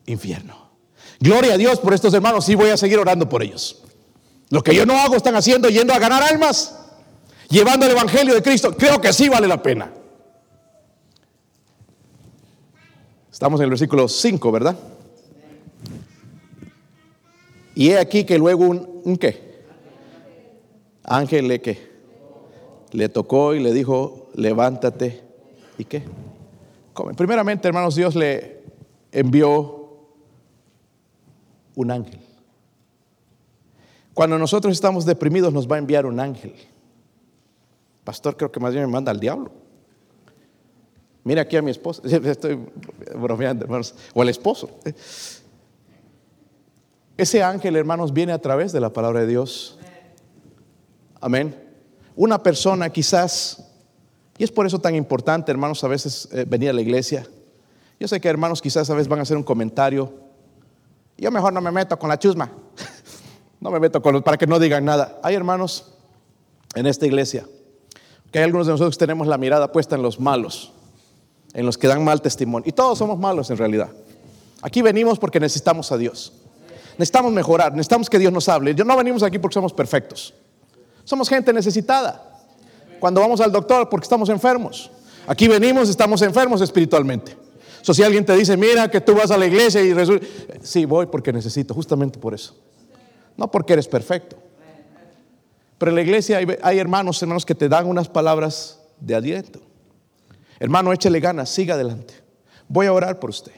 Speaker 1: infierno. Gloria a Dios por estos hermanos y voy a seguir orando por ellos. Lo que yo no hago están haciendo yendo a ganar almas, llevando el Evangelio de Cristo. Creo que sí vale la pena. Estamos en el versículo 5, ¿verdad? Y he aquí que luego un, un qué? Ángel le qué? le tocó y le dijo, levántate. ¿Y qué? Primeramente, hermanos, Dios le envió un ángel. Cuando nosotros estamos deprimidos nos va a enviar un ángel. Pastor, creo que más bien me manda al diablo. Mira aquí a mi esposa. Estoy bromeando, hermanos. O al esposo. Ese ángel, hermanos, viene a través de la palabra de Dios. Amén una persona quizás, y es por eso tan importante, hermanos, a veces eh, venir a la iglesia. Yo sé que hermanos quizás a veces van a hacer un comentario. Yo mejor no me meto con la chusma. no me meto con los, para que no digan nada. Hay hermanos en esta iglesia que hay algunos de nosotros que tenemos la mirada puesta en los malos. en los que dan mal testimonio. Y todos somos malos en realidad. Aquí venimos porque necesitamos a Dios. Necesitamos mejorar, necesitamos que Dios nos hable. No venimos aquí porque somos perfectos. Somos gente necesitada. Cuando vamos al doctor porque estamos enfermos. Aquí venimos, estamos enfermos espiritualmente. So, si alguien te dice, mira que tú vas a la iglesia y resulta, sí, voy porque necesito, justamente por eso. No porque eres perfecto. Pero en la iglesia hay, hay hermanos, hermanos que te dan unas palabras de aliento. Hermano, échele ganas, siga adelante. Voy a orar por usted.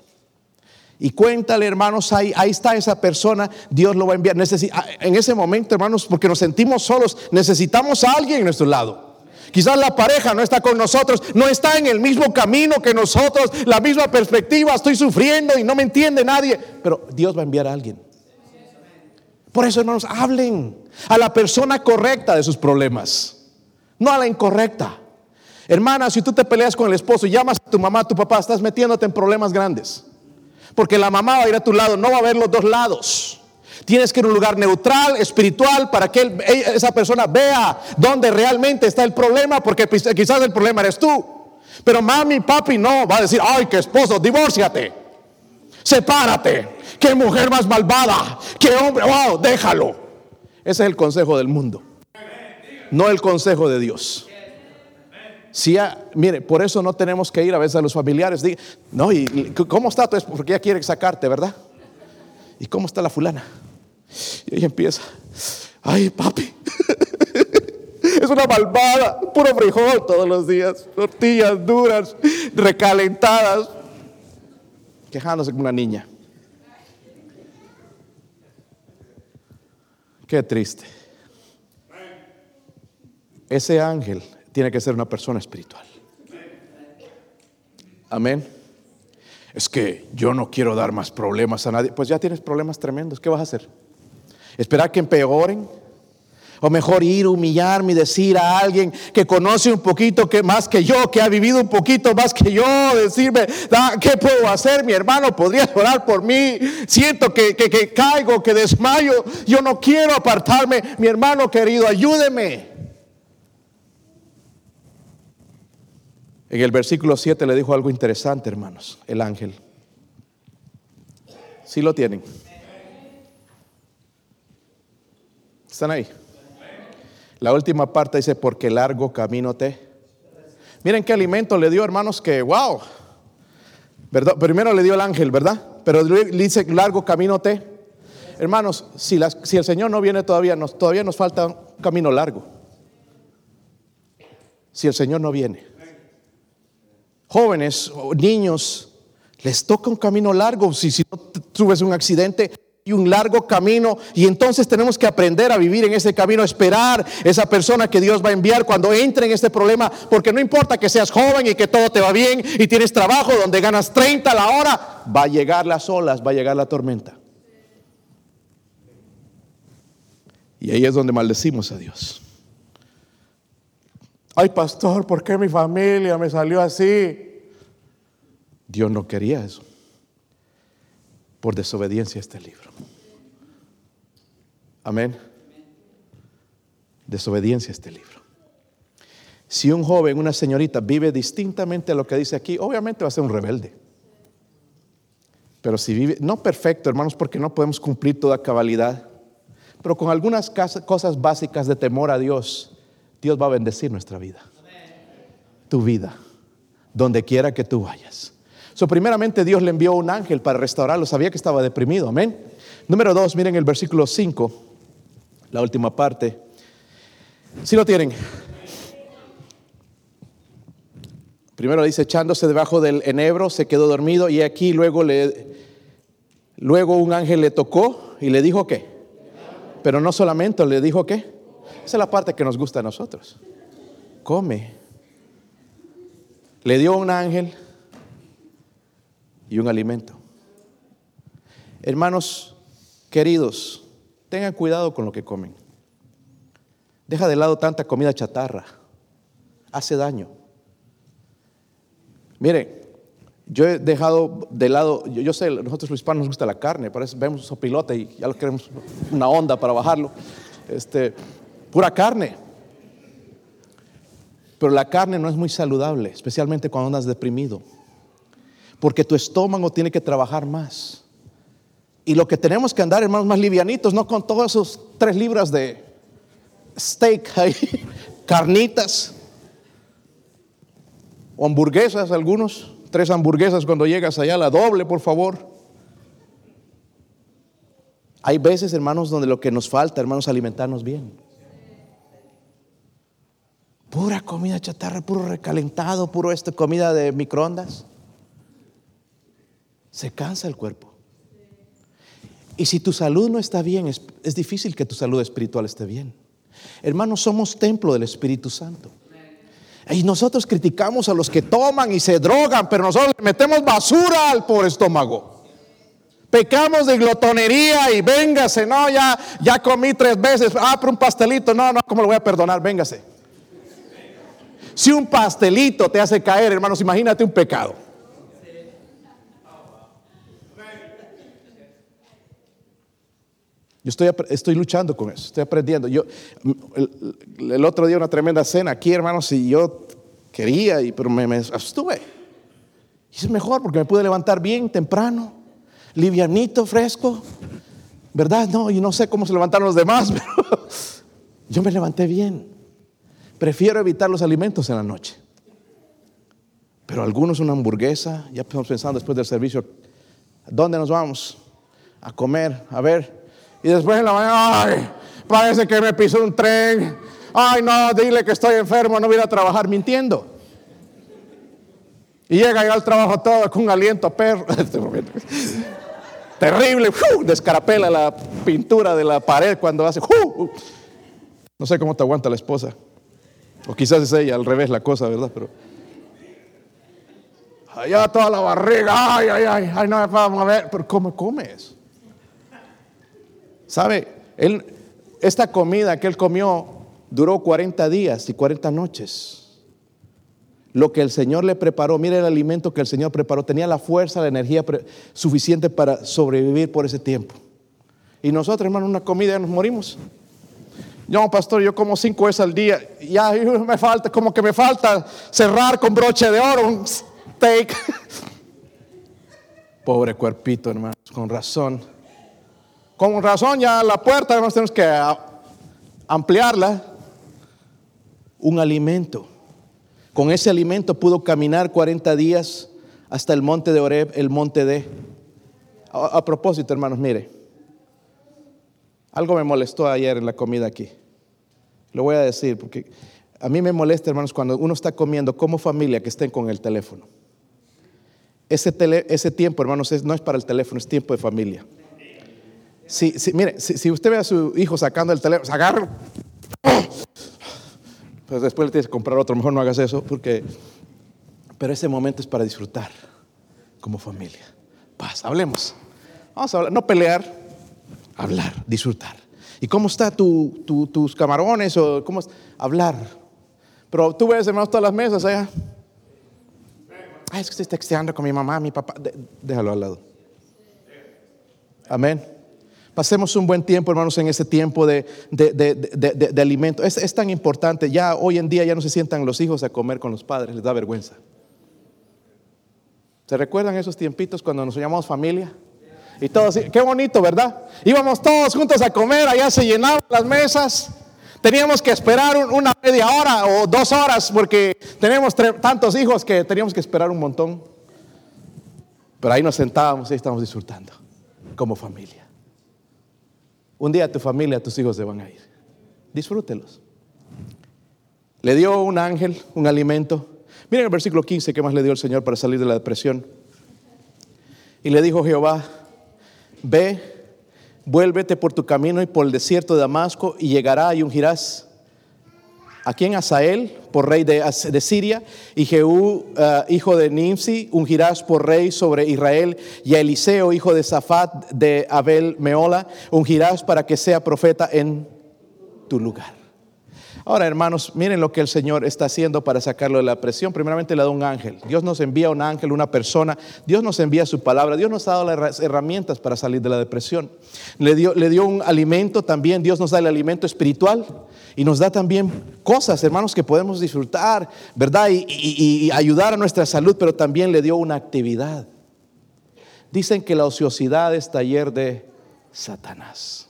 Speaker 1: Y cuéntale, hermanos, ahí, ahí está esa persona, Dios lo va a enviar. Ah, en ese momento, hermanos, porque nos sentimos solos, necesitamos a alguien en nuestro lado. Quizás la pareja no está con nosotros, no está en el mismo camino que nosotros, la misma perspectiva, estoy sufriendo y no me entiende nadie, pero Dios va a enviar a alguien. Por eso, hermanos, hablen a la persona correcta de sus problemas, no a la incorrecta. Hermana, si tú te peleas con el esposo y llamas a tu mamá, a tu papá, estás metiéndote en problemas grandes. Porque la mamá va a ir a tu lado, no va a ver los dos lados. Tienes que ir a un lugar neutral, espiritual, para que esa persona vea dónde realmente está el problema, porque quizás el problema eres tú. Pero mami, papi no, va a decir, ay, qué esposo, divórciate, sepárate, qué mujer más malvada, qué hombre, wow, déjalo. Ese es el consejo del mundo, no el consejo de Dios. Mire, por eso no tenemos que ir a veces a los familiares. no, ¿y cómo está tu esposo? Porque ella quiere sacarte, ¿verdad? ¿Y cómo está la fulana? Y ella empieza, ay, papi, es una malvada, puro frijol todos los días, tortillas duras, recalentadas, quejándose como una niña. Qué triste. Ese ángel tiene que ser una persona espiritual. Amén. Es que yo no quiero dar más problemas a nadie. Pues ya tienes problemas tremendos. ¿Qué vas a hacer? ¿Esperar que empeoren? O mejor ir, humillarme y decir a alguien que conoce un poquito que más que yo, que ha vivido un poquito más que yo, decirme, ¿qué puedo hacer? Mi hermano, ¿podrías orar por mí? Siento que, que caigo, que desmayo. Yo no quiero apartarme. Mi hermano querido, ayúdeme. En el versículo 7 le dijo algo interesante, hermanos, el ángel. ¿Sí lo tienen? ¿Están ahí? La última parte dice, porque largo camino te. Miren qué alimento le dio, hermanos, que wow. Primero le dio el ángel, ¿verdad? Pero le dice, largo camino te. Hermanos, si, si el Señor no viene todavía, nos, todavía nos falta un camino largo. Si el Señor no viene jóvenes niños, les toca un camino largo. Si, si no subes un accidente y un largo camino, y entonces tenemos que aprender a vivir en ese camino, esperar esa persona que Dios va a enviar cuando entre en este problema, porque no importa que seas joven y que todo te va bien y tienes trabajo donde ganas 30 a la hora, va a llegar las olas, va a llegar la tormenta. Y ahí es donde maldecimos a Dios. Ay, pastor, ¿por qué mi familia me salió así? Dios no quería eso. Por desobediencia a este libro. Amén. Desobediencia a este libro. Si un joven, una señorita vive distintamente a lo que dice aquí, obviamente va a ser un rebelde. Pero si vive, no perfecto, hermanos, porque no podemos cumplir toda cabalidad, pero con algunas cosas básicas de temor a Dios, Dios va a bendecir nuestra vida. Tu vida, donde quiera que tú vayas. So, primeramente Dios le envió un ángel para restaurarlo. Sabía que estaba deprimido. Amén. Número dos, miren el versículo 5, la última parte. Si lo tienen. Primero dice, echándose debajo del enebro, se quedó dormido y aquí luego le, luego un ángel le tocó y le dijo qué. Pero no solamente le dijo qué, esa es la parte que nos gusta a nosotros. Come. Le dio un ángel y un alimento. Hermanos queridos, tengan cuidado con lo que comen. Deja de lado tanta comida chatarra. Hace daño. Mire, yo he dejado de lado, yo, sé, nosotros los hispanos nos gusta la carne, por eso vemos un pilote y ya lo queremos una onda para bajarlo. Este, pura carne. Pero la carne no es muy saludable, especialmente cuando andas deprimido. Porque tu estómago tiene que trabajar más. Y lo que tenemos que andar, hermanos, más livianitos, no con todos esos tres libras de steak ahí, carnitas, o hamburguesas, algunos, tres hamburguesas cuando llegas allá, la doble, por favor. Hay veces, hermanos, donde lo que nos falta, hermanos, alimentarnos bien. Pura comida chatarra, puro recalentado, puro esta comida de microondas. Se cansa el cuerpo. Y si tu salud no está bien, es, es difícil que tu salud espiritual esté bien. Hermanos, somos templo del Espíritu Santo. Y nosotros criticamos a los que toman y se drogan, pero nosotros le metemos basura al pobre estómago. Pecamos de glotonería y véngase, no, ya, ya comí tres veces, ah, un pastelito, no, no, ¿cómo lo voy a perdonar? Véngase. Si un pastelito te hace caer, hermanos, imagínate un pecado. Yo estoy, estoy luchando con eso, estoy aprendiendo. Yo, el, otro día una tremenda cena aquí, hermanos, y yo quería, y, pero me, me abstuve. Es mejor porque me pude levantar bien temprano, livianito, fresco. ¿Verdad? No, y no sé cómo se levantaron los demás, pero yo me levanté bien. Prefiero evitar los alimentos en la noche. Pero algunos una hamburguesa, ya estamos pensando después del servicio, ¿dónde nos vamos? A comer, a ver, y después en la mañana, ay, parece que me pisó un tren. Ay, no, dile que estoy enfermo, no voy a, trabajar mintiendo. Y llega ya al trabajo todo con un aliento perro. Este Terrible, descarapela la pintura de la pared cuando hace. No sé cómo te aguanta la esposa. O quizás es ella, al revés la cosa, ¿verdad? Pero. Allá toda la barriga, ay, ay, ay, ay, no, vamos a ver, pero ¿cómo comes? ¿Sabe? Él, esta comida que él comió duró 40 días y 40 noches. Lo que el Señor le preparó, mire el alimento que el Señor preparó, tenía la fuerza, la energía suficiente para sobrevivir por ese tiempo. Y nosotros, hermano, una comida nos morimos. Yo, pastor, yo como cinco veces al día. Ya me falta, como que me falta cerrar con broche de oro un steak. Pobre cuerpito, hermano, con razón. Con razón ya la puerta además tenemos que ampliarla. Un alimento. Con ese alimento pudo caminar 40 días hasta el monte de Oreb, el monte de... A, propósito, hermanos, mire. Algo me molestó ayer en la comida aquí. Lo voy a decir porque a mí me molesta, hermanos, cuando uno está comiendo como familia que estén con el teléfono. Ese, ese tiempo, hermanos, no es para el teléfono, es tiempo de familia. Si, mire, si, usted ve a su hijo sacando el teléfono, se agarra. Pues después le tienes que comprar otro, mejor no hagas eso, porque. Pero ese momento es para disfrutar como familia. Paz, hablemos. Vamos a hablar, no pelear, hablar, disfrutar. ¿Y cómo está tu, tus camarones? O cómo Hablar. Pero tú ves, hermanos, todas las mesas allá. Ay, es que estoy texteando con mi mamá, mi papá. Déjalo al lado. Amén. Pasemos un buen tiempo, hermanos, en ese tiempo de, de, alimento. Es, es, tan importante. Ya hoy en día ya no se sientan los hijos a comer con los padres, les da vergüenza. ¿Se recuerdan esos tiempitos cuando nos llamamos familia? Y todos, qué bonito, ¿verdad? Íbamos todos juntos a comer, allá se llenaban las mesas. Teníamos que esperar una media hora o dos horas porque tenemos tantos hijos que teníamos que esperar un montón. Pero ahí nos sentábamos y estábamos disfrutando como familia. Un día tu familia, tus hijos se van a ir. Disfrútelos. Le dio un ángel un alimento. Miren el versículo 15 que más le dio el Señor para salir de la depresión. Y le dijo Jehová, ve, vuélvete por tu camino y por el desierto de Damasco y llegará y ungirás a quien Asael por rey de, Siria y Jehú, eh, hijo de Nimsi, ungirás por rey sobre Israel y a Eliseo, hijo de Safat de Abel Meola, ungirás para que sea profeta en tu lugar. Ahora, hermanos, miren lo que el Señor está haciendo para sacarlo de la presión. Primeramente le da un ángel. Dios nos envía un ángel, una persona. Dios nos envía su palabra. Dios nos ha dado las herramientas para salir de la depresión. Le dio, le dio un alimento también. Dios nos da el alimento espiritual. Y nos da también cosas, hermanos, que podemos disfrutar, ¿verdad? Y, ayudar a nuestra salud, pero también le dio una actividad. Dicen que la ociosidad es taller de Satanás.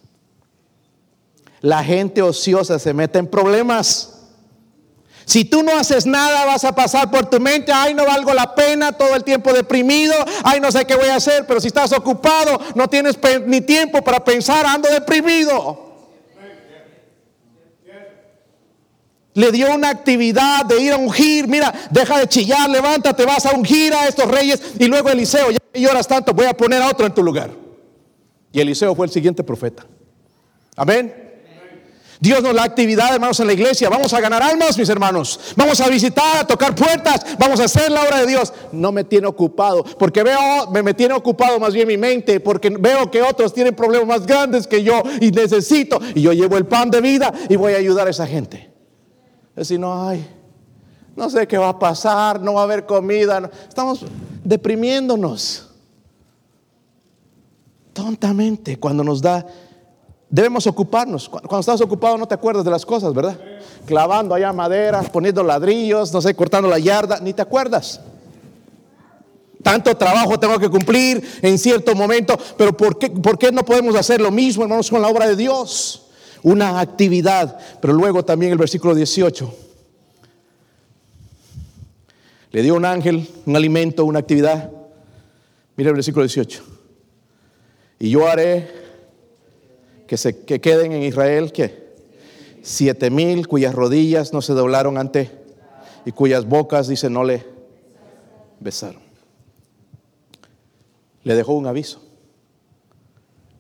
Speaker 1: La gente ociosa se mete en problemas. Si tú no haces nada, vas a pasar por tu mente, ay, no valgo la pena, todo el tiempo deprimido, ay, no sé qué voy a hacer, pero si estás ocupado, no tienes ni tiempo para pensar, ando deprimido. Le dio una actividad de ir a ungir. Mira, deja de chillar, levántate, vas a ungir a estos reyes. Y luego Eliseo, ya lloras tanto, voy a poner a otro en tu lugar. Y Eliseo fue el siguiente profeta. Amén. Dios nos da actividad, hermanos, en la iglesia. Vamos a ganar almas, mis hermanos. Vamos a visitar, a tocar puertas. Vamos a hacer la obra de Dios. No me tiene ocupado, porque veo, me, me tiene ocupado más bien mi mente, porque veo que otros tienen problemas más grandes que yo y necesito. Y yo llevo el pan de vida y voy a ayudar a esa gente. Es decir, no hay, no sé qué va a pasar, no va a haber comida. Estamos deprimiéndonos. Tontamente, cuando nos da, debemos ocuparnos. Cuando estás ocupado no te acuerdas de las cosas, ¿verdad? Clavando allá madera, poniendo ladrillos, no sé, cortando la yarda, ni te acuerdas. Tanto trabajo tengo que cumplir en cierto momento, pero ¿por qué, ¿por qué no podemos hacer lo mismo, hermanos, con la obra de Dios? Una actividad. Pero luego también el versículo 18. Le dio un ángel, un alimento, una actividad. Mira el versículo 18. Y yo haré que se que queden en Israel, ¿qué? Siete mil cuyas rodillas no se doblaron ante y cuyas bocas, dice, no le besaron. Le dejó un aviso.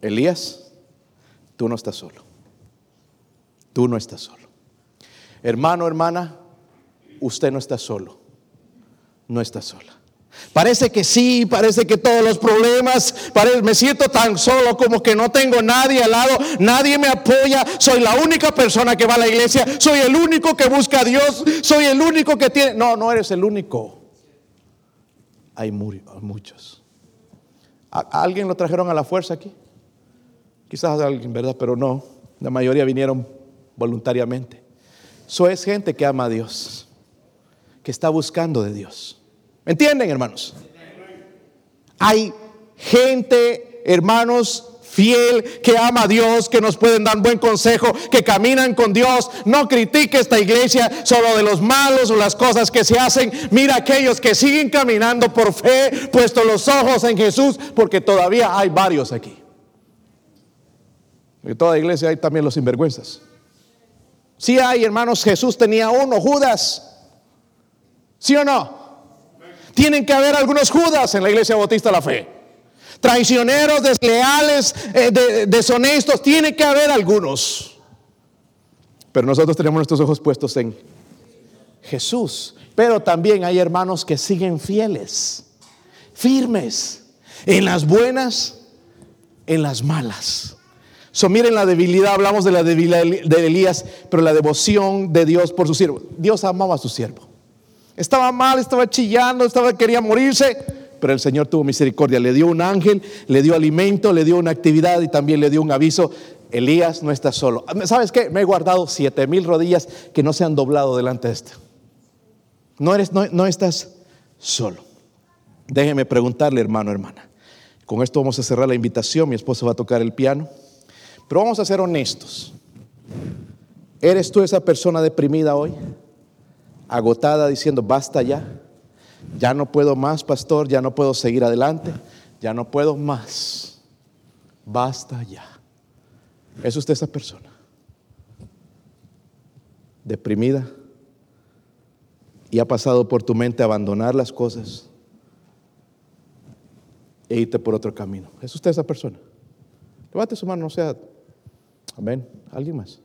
Speaker 1: Elías, tú no estás solo. Tú no estás solo. Hermano, hermana, usted no está solo. No está sola. Parece que sí, parece que todos los problemas, me siento tan solo como que no tengo nadie al lado, nadie me apoya, soy la única persona que va a la iglesia, soy el único que busca a Dios, soy el único que tiene... No, no eres el único. Hay muchos. ¿A alguien lo trajeron a la fuerza aquí? Quizás alguien, ¿verdad? Pero no, la mayoría vinieron voluntariamente. Eso es gente que ama a Dios, que está buscando de Dios. ¿Me entienden, hermanos? Hay gente, hermanos, fiel, que ama a Dios, que nos pueden dar buen consejo, que caminan con Dios. No critique esta iglesia solo de los malos o las cosas que se hacen. Mira aquellos que siguen caminando por fe, puesto los ojos en Jesús, porque todavía hay varios aquí. En toda iglesia hay también los sinvergüenzas. Si hay, hermanos, Jesús tenía uno, Judas. ¿Sí o no? Tienen que haber algunos Judas en la iglesia bautista de la fe. Traicioneros, desleales, eh, deshonestos, tiene que haber algunos. Pero nosotros tenemos nuestros ojos puestos en Jesús. Pero también hay hermanos que siguen fieles, firmes, en las buenas, en las malas. So, miren la debilidad, hablamos de la debilidad de Elías, pero la devoción de Dios por su siervo. Dios amaba a su siervo. Estaba mal, estaba chillando, estaba, quería morirse, pero el Señor tuvo misericordia. Le dio un ángel, le dio alimento, le dio una actividad y también le dio un aviso. Elías no está solo. ¿Sabes qué? Me he guardado siete mil rodillas que no se han doblado delante de este. No, eres, no, no estás solo. Déjeme preguntarle, hermano, hermana. Con esto vamos a cerrar la invitación. Mi esposo va a tocar el piano. Pero vamos a ser honestos. ¿Eres tú esa persona deprimida hoy? Agotada diciendo, basta ya. Ya no puedo más, pastor, ya no puedo seguir adelante. Ya no puedo más. Basta ya. ¿Es usted esa persona? Deprimida. Y ha pasado por tu mente abandonar las cosas e irte por otro camino. ¿Es usted esa persona? Levante su mano, no sea Amén. ¿Alguien más?